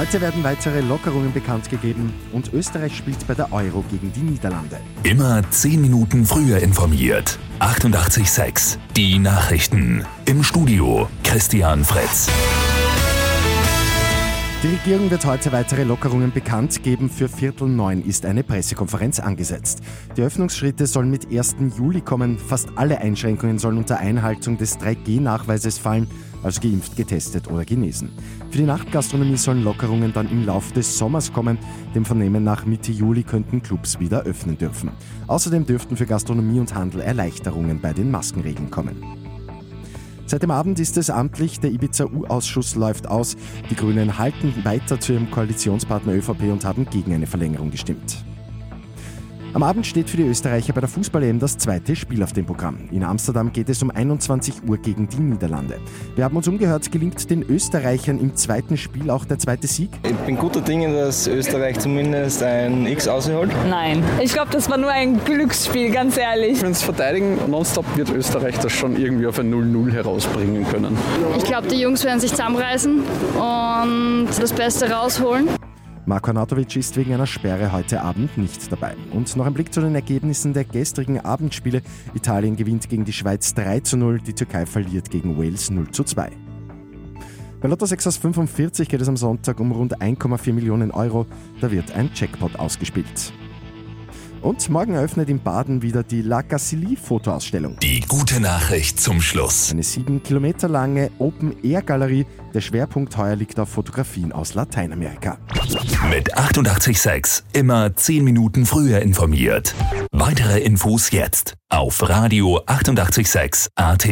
Heute werden weitere Lockerungen bekannt gegeben und Österreich spielt bei der Euro gegen die Niederlande. Immer 10 Minuten früher informiert. 88.6 Die Nachrichten. Im Studio Christian Fritz. Die Regierung wird heute weitere Lockerungen bekannt geben. Für Viertel neun ist eine Pressekonferenz angesetzt. Die Öffnungsschritte sollen mit 1. Juli kommen. Fast alle Einschränkungen sollen unter Einhaltung des 3G-Nachweises fallen, also geimpft, getestet oder genesen. Für die Nachtgastronomie sollen Lockerungen dann im Laufe des Sommers kommen. Dem Vernehmen nach Mitte Juli könnten Clubs wieder öffnen dürfen. Außerdem dürften für Gastronomie und Handel Erleichterungen bei den Maskenregeln kommen. Seit dem Abend ist es amtlich, der Ibiza-U-Ausschuss läuft aus. Die Grünen halten weiter zu ihrem Koalitionspartner ÖVP und haben gegen eine Verlängerung gestimmt. Am Abend steht für die Österreicher bei der Fußball-EM das zweite Spiel auf dem Programm. In Amsterdam geht es um 21 Uhr gegen die Niederlande. Wir haben uns umgehört, gelingt den Österreichern im zweiten Spiel auch der zweite Sieg? Ich bin guter Dinge, dass Österreich zumindest ein X ausholt. Nein, ich glaube, das war nur ein Glücksspiel, ganz ehrlich. Wenn es verteidigen nonstop wird Österreich das schon irgendwie auf ein 0-0 herausbringen können. Ich glaube, die Jungs werden sich zusammenreißen und das Beste rausholen. Marko Anatovic ist wegen einer Sperre heute Abend nicht dabei. Und noch ein Blick zu den Ergebnissen der gestrigen Abendspiele. Italien gewinnt gegen die Schweiz 3 zu 0, die Türkei verliert gegen Wales 0 zu 2. Bei Lotto 6 aus 45 geht es am Sonntag um rund 1,4 Millionen Euro. Da wird ein Jackpot ausgespielt. Und morgen eröffnet in Baden wieder die La Casilly Fotoausstellung. Die gute Nachricht zum Schluss. Eine sieben Kilometer lange Open-Air-Galerie. Der Schwerpunkt heuer liegt auf Fotografien aus Lateinamerika. Mit 886 immer 10 Minuten früher informiert. Weitere Infos jetzt auf Radio 886 AT.